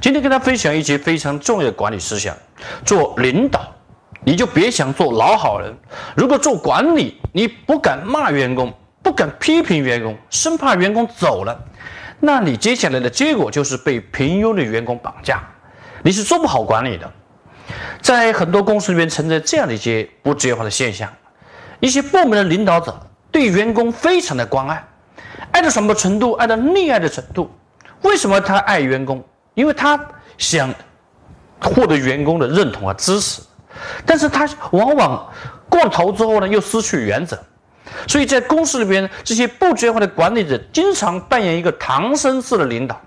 今天跟大家分享一节非常重要的管理思想：做领导，你就别想做老好人。如果做管理，你不敢骂员工，不敢批评员工，生怕员工走了，那你接下来的结果就是被平庸的员工绑架，你是做不好管理的。在很多公司里面存在这样的一些不职业化的现象，一些部门的领导者对员工非常的关爱。爱到什么程度？爱到溺爱的程度。为什么他爱员工？因为他想获得员工的认同和支持，但是他往往过头之后呢，又失去原则。所以在公司里边，这些不职业的管理者经常扮演一个唐僧式的领导。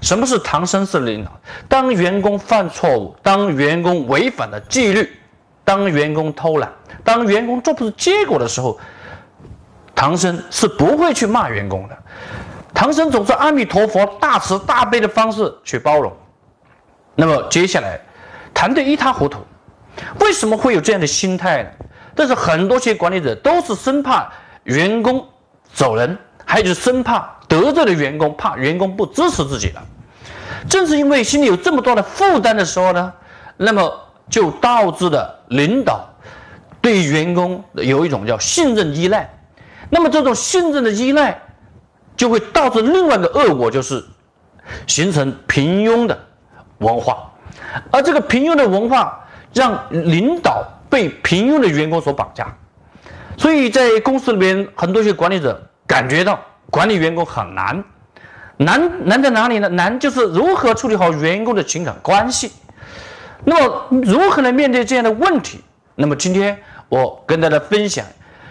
什么是唐僧式的领导？当员工犯错误，当员工违反了纪律，当员工偷懒，当员工做不出结果的时候。唐僧是不会去骂员工的，唐僧总是阿弥陀佛大慈大悲的方式去包容。那么接下来谈得一塌糊涂，为什么会有这样的心态呢？但是很多些管理者都是生怕员工走人，还有就是生怕得罪了员工，怕员工不支持自己了。正是因为心里有这么多的负担的时候呢，那么就导致了领导对员工有一种叫信任依赖。那么这种信任的依赖，就会导致另外一个恶果，就是形成平庸的文化，而这个平庸的文化让领导被平庸的员工所绑架，所以在公司里边，很多些管理者感觉到管理员工很难，难难在哪里呢？难就是如何处理好员工的情感关系。那么如何来面对这样的问题？那么今天我跟大家分享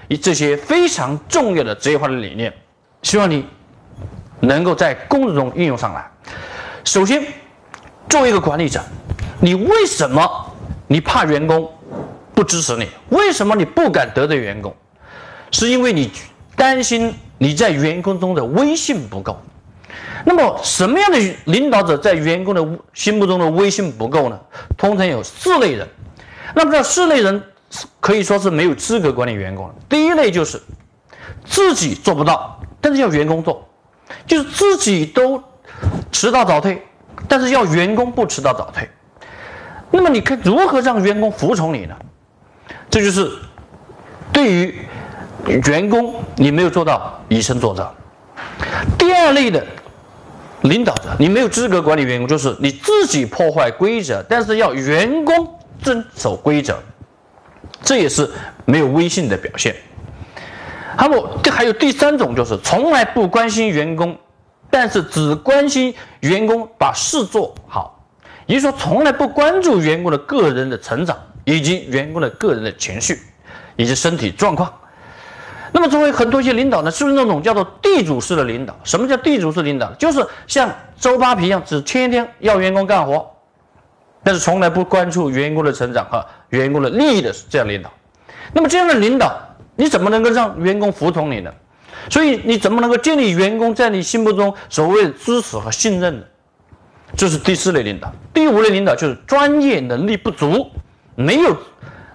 一。这些非常重要的职业化的理念，希望你能够在工作中运用上来。首先，作为一个管理者，你为什么你怕员工不支持你？为什么你不敢得罪员工？是因为你担心你在员工中的威信不够。那么，什么样的领导者在员工的心目中的威信不够呢？通常有四类人。那么这四类人。可以说是没有资格管理员工第一类就是自己做不到，但是要员工做，就是自己都迟到早退，但是要员工不迟到早退。那么你看如何让员工服从你呢？这就是对于员工你没有做到以身作则。第二类的领导者，你没有资格管理员工，就是你自己破坏规则，但是要员工遵守规则。这也是没有威信的表现。那么，这还有第三种，就是从来不关心员工，但是只关心员工把事做好，也就是说，从来不关注员工的个人的成长以及员工的个人的情绪以及身体状况。那么，作为很多一些领导呢，是不是那种叫做地主式的领导？什么叫地主式领导？就是像周扒皮一样，只天天要员工干活。但是从来不关注员工的成长和员工的利益的这样领导，那么这样的领导你怎么能够让员工服从你呢？所以你怎么能够建立员工在你心目中所谓的支持和信任呢？这是第四类领导。第五类领导就是专业能力不足，没有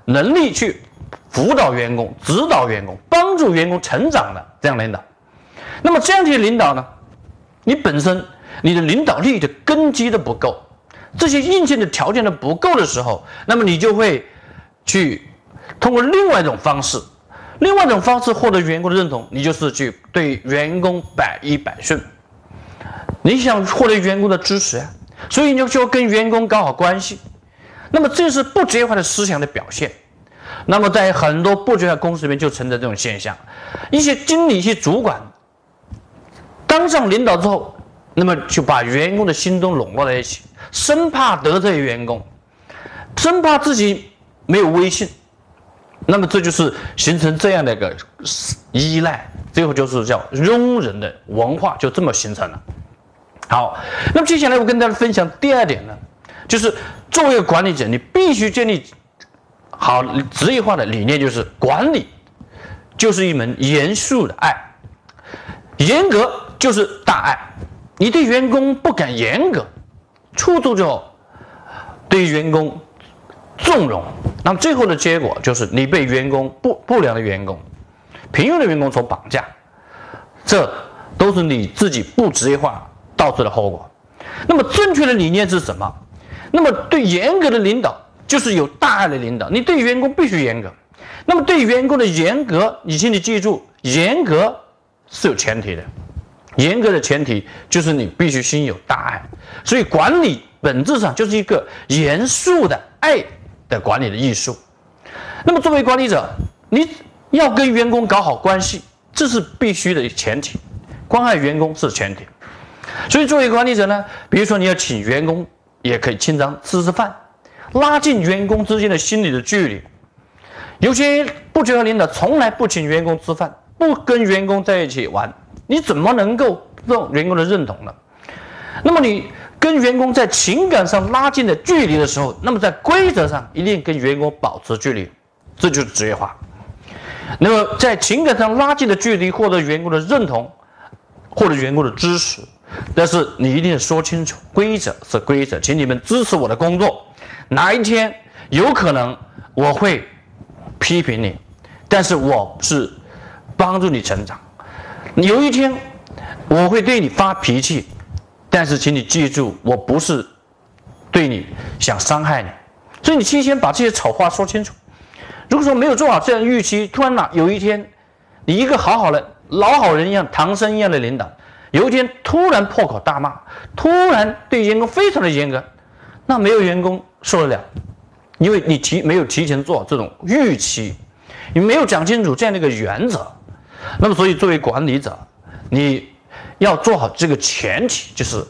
能力去辅导员工、指导员工、帮助员工成长的这样领导。那么这样的领导呢，你本身你的领导力的根基都不够。这些硬件的条件都不够的时候，那么你就会去通过另外一种方式，另外一种方式获得员工的认同，你就是去对员工百依百顺。你想获得员工的支持，所以你就跟员工搞好关系。那么这是不职业化的思想的表现。那么在很多不职业公司里面就存在这种现象，一些经理、一些主管当上领导之后。那么就把员工的心都笼络在一起，生怕得罪员工，生怕自己没有威信，那么这就是形成这样的一个依赖，最后就是叫庸人的文化就这么形成了。好，那么接下来我跟大家分享第二点呢，就是作为一个管理者，你必须建立好职业化的理念，就是管理就是一门严肃的爱，严格就是大爱。你对员工不敢严格，处处就对员工纵容，那么最后的结果就是你被员工不不良的员工、平庸的员工所绑架，这都是你自己不职业化导致的后果。那么正确的理念是什么？那么对严格的领导就是有大爱的领导，你对员工必须严格。那么对员工的严格，你请你记住，严格是有前提的。严格的前提就是你必须心有大爱，所以管理本质上就是一个严肃的爱的管理的艺术。那么作为管理者，你要跟员工搞好关系，这是必须的前提，关爱员工是前提。所以作为管理者呢，比如说你要请员工，也可以经常吃吃饭，拉近员工之间的心理的距离。有些不职业领导从来不请员工吃饭，不跟员工在一起玩。你怎么能够让员工的认同呢？那么你跟员工在情感上拉近的距离的时候，那么在规则上一定跟员工保持距离，这就是职业化。那么在情感上拉近的距离，获得员工的认同，获得员工的支持，但是你一定说清楚，规则是规则，请你们支持我的工作。哪一天有可能我会批评你，但是我是帮助你成长。有一天，我会对你发脾气，但是请你记住，我不是对你想伤害你，所以你提前把这些丑话说清楚。如果说没有做好这样预期，突然哪有一天，你一个好好的老好人一样、唐僧一样的领导，有一天突然破口大骂，突然对员工非常的严格，那没有员工受得了，因为你提没有提前做好这种预期，你没有讲清楚这样的一个原则。那么，所以作为管理者，你要做好这个前提，就是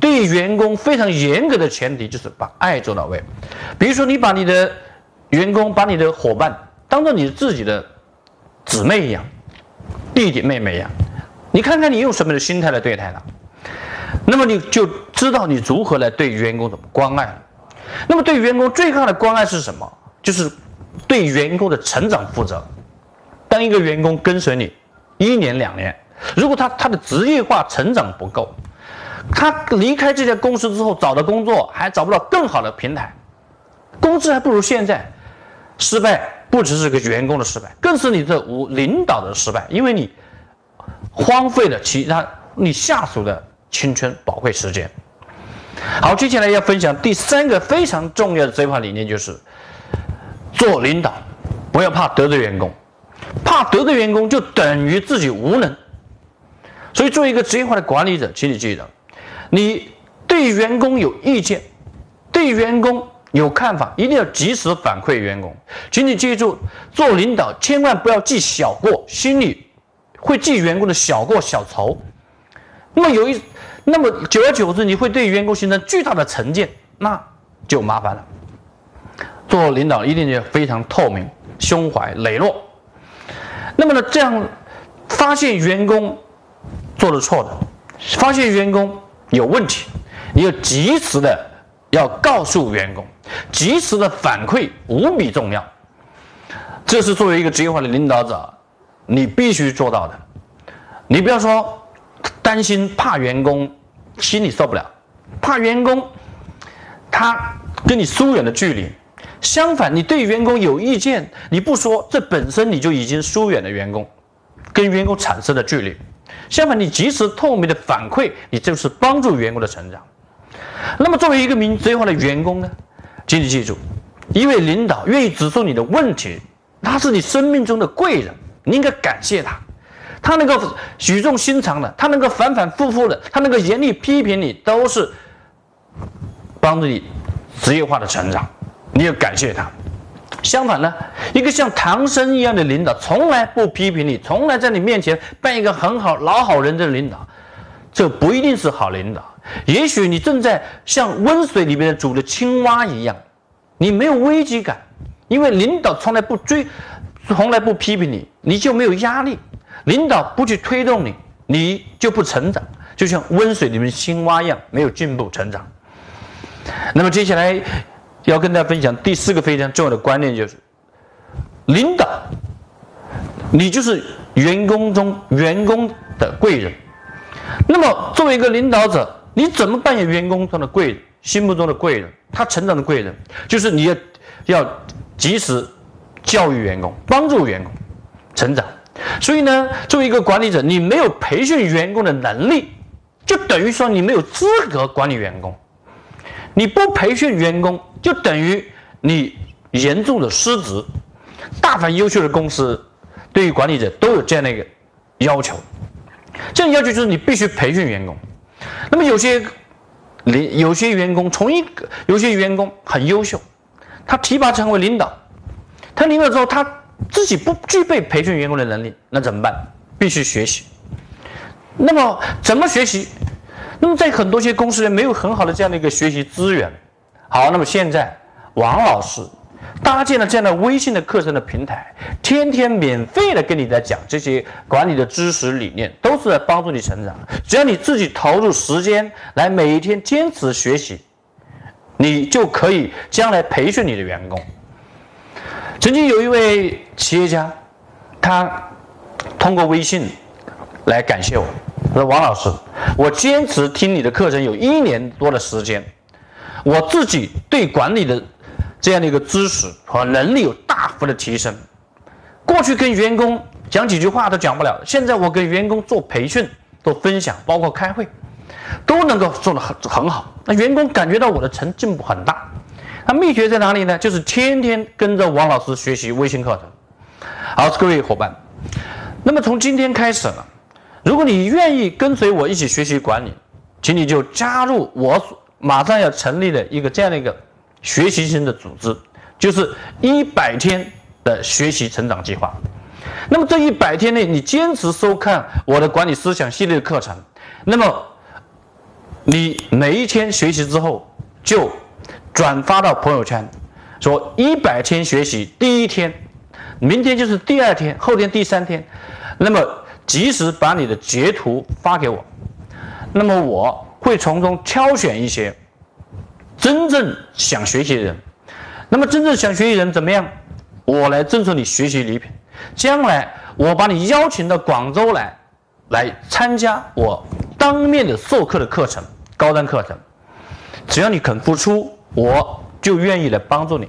对员工非常严格的前提，就是把爱做到位。比如说，你把你的员工、把你的伙伴当做你自己的姊妹一样、弟弟妹妹一样，你看看你用什么的心态来对待他，那么你就知道你如何来对员工怎么关爱。那么，对员工最大的关爱是什么？就是对员工的成长负责。当一个员工跟随你一年两年，如果他他的职业化成长不够，他离开这家公司之后找的工作还找不到更好的平台，工资还不如现在，失败不只是个员工的失败，更是你这无领导的失败，因为你荒废了其他你下属的青春宝贵时间。好，接下来要分享第三个非常重要的这块理念，就是做领导不要怕得罪员工。怕得罪员工就等于自己无能，所以作为一个职业化的管理者，请你记得，你对员工有意见，对员工有看法，一定要及时反馈员工。请你记住，做领导千万不要记小过，心里会记员工的小过小仇。那么有一，那么久而久之，你会对员工形成巨大的成见，那就麻烦了。做领导一定要非常透明，胸怀磊落。那么呢，这样发现员工做的错的，发现员工有问题，你要及时的要告诉员工，及时的反馈无比重要。这是作为一个职业化的领导者，你必须做到的。你不要说担心怕员工心里受不了，怕员工他跟你疏远的距离。相反，你对员工有意见，你不说，这本身你就已经疏远了员工，跟员工产生了距离。相反，你及时透明的反馈，你就是帮助员工的成长。那么，作为一个名职业化的员工呢，请你记住，一位领导愿意指出你的问题，他是你生命中的贵人，你应该感谢他。他能够语重心长的，他能够反反复复的，他能够严厉批评你，都是帮助你职业化的成长。你要感谢他。相反呢，一个像唐僧一样的领导，从来不批评你，从来在你面前扮一个很好老好人的领导，这不一定是好领导。也许你正在像温水里面煮的青蛙一样，你没有危机感，因为领导从来不追，从来不批评你，你就没有压力。领导不去推动你，你就不成长，就像温水里面青蛙一样，没有进步成长。那么接下来要跟大家分享第四个非常重要的观念，就是领导，你就是员工中员工的贵人。那么作为一个领导者，你怎么扮演员工中的贵人，心目中的贵人，他成长的贵人？就是你要要及时教育员工，帮助员工成长。所以呢，作为一个管理者，你没有培训员工的能力，就等于说你没有资格管理员工。你不培训员工，就等于你严重的失职。大凡优秀的公司，对于管理者都有这样的一个要求。这样要求就是你必须培训员工。那么有些领有些员工从一个有些员工很优秀，他提拔成为领导，他领导之后他自己不具备培训员工的能力，那怎么办？必须学习。那么怎么学习？那么在很多些公司里没有很好的这样的一个学习资源。好，那么现在王老师搭建了这样的微信的课程的平台，天天免费的跟你在讲这些管理的知识理念，都是在帮助你成长。只要你自己投入时间来每一天坚持学习，你就可以将来培训你的员工。曾经有一位企业家，他通过微信来感谢我。说王老师，我坚持听你的课程有一年多的时间，我自己对管理的这样的一个知识和能力有大幅的提升。过去跟员工讲几句话都讲不了，现在我跟员工做培训、做分享，包括开会，都能够做得很很好。那员工感觉到我的成进步很大。那秘诀在哪里呢？就是天天跟着王老师学习微信课程。好，各位伙伴，那么从今天开始呢？如果你愿意跟随我一起学习管理，请你就加入我马上要成立的一个这样的一个学习型的组织，就是一百天的学习成长计划。那么这一百天内，你坚持收看我的管理思想系列的课程，那么你每一天学习之后，就转发到朋友圈，说一百天学习第一天，明天就是第二天，后天第三天，那么。及时把你的截图发给我，那么我会从中挑选一些真正想学习的人。那么真正想学习人怎么样？我来赠送你学习礼品。将来我把你邀请到广州来，来参加我当面的授课的课程，高端课程。只要你肯付出，我就愿意来帮助你。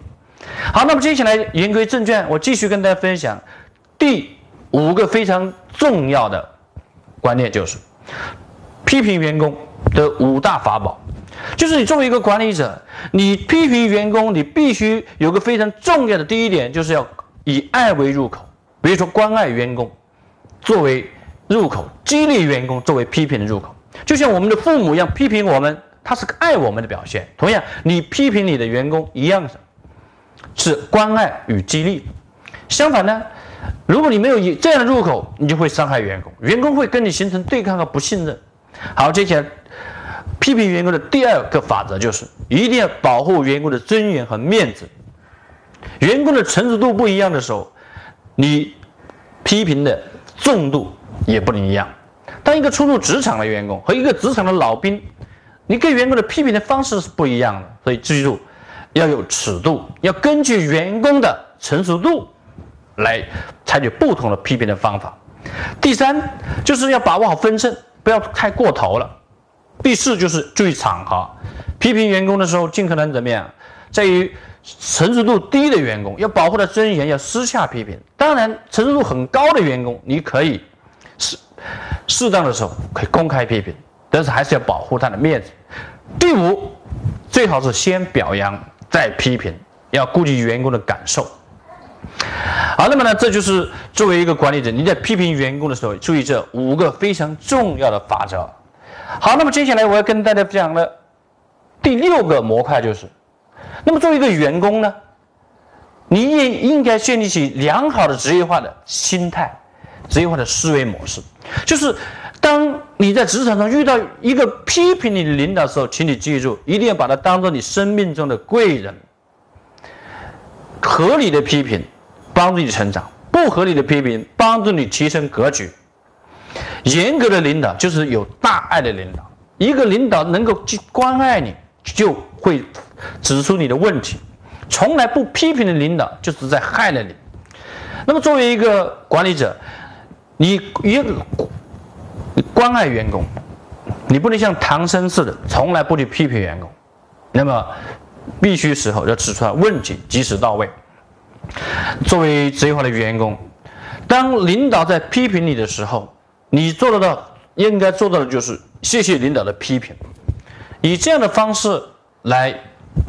好，那么接下来言归正传，我继续跟大家分享第。五个非常重要的观念就是批评员工的五大法宝，就是你作为一个管理者，你批评员工，你必须有个非常重要的第一点，就是要以爱为入口，比如说关爱员工作为入口，激励员工作为批评的入口，就像我们的父母一样批评我们，他是爱我们的表现。同样，你批评你的员工一样，是关爱与激励。相反呢？如果你没有以这样的入口，你就会伤害员工，员工会跟你形成对抗和不信任。好，接下来批评员工的第二个法则就是一定要保护员工的尊严和面子。员工的成熟度不一样的时候，你批评的重度也不能一样。当一个初入职场的员工和一个职场的老兵，你给员工的批评的方式是不一样的。所以记住，要有尺度，要根据员工的成熟度。来采取不同的批评的方法。第三，就是要把握好分寸，不要太过头了。第四，就是注意场合，批评员工的时候，尽可能怎么样？在于成熟度低的员工，要保护他尊严，要私下批评。当然，成熟度很高的员工，你可以适适当的时候可以公开批评，但是还是要保护他的面子。第五，最好是先表扬再批评，要顾及员工的感受。好，那么呢，这就是作为一个管理者，你在批评员工的时候，注意这五个非常重要的法则。好，那么接下来我要跟大家讲的第六个模块就是，那么作为一个员工呢，你也应该建立起良好的职业化的心态、职业化的思维模式。就是当你在职场上遇到一个批评你的领导的时候，请你记住，一定要把他当做你生命中的贵人。合理的批评。帮助你成长，不合理的批评帮助你提升格局。严格的领导就是有大爱的领导。一个领导能够去关爱你，就会指出你的问题，从来不批评的领导就是在害了你。那么作为一个管理者，你也关爱员工，你不能像唐僧似的从来不去批评员工，那么必须时候要指出来问题，及时到位。作为职业化的员工，当领导在批评你的时候，你做得到应该做到的就是谢谢领导的批评，以这样的方式来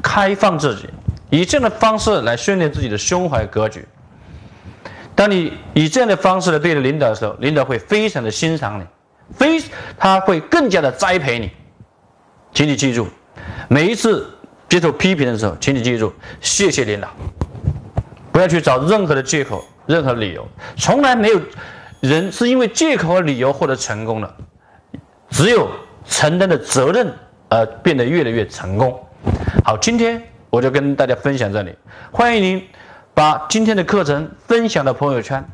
开放自己，以这样的方式来训练自己的胸怀格局。当你以这样的方式来对待领导的时候，领导会非常的欣赏你，非他会更加的栽培你。请你记住，每一次接受批评的时候，请你记住谢谢领导。不要去找任何的借口、任何理由，从来没有人是因为借口和理由获得成功的，只有承担的责任而变得越来越成功。好，今天我就跟大家分享这里，欢迎您把今天的课程分享到朋友圈。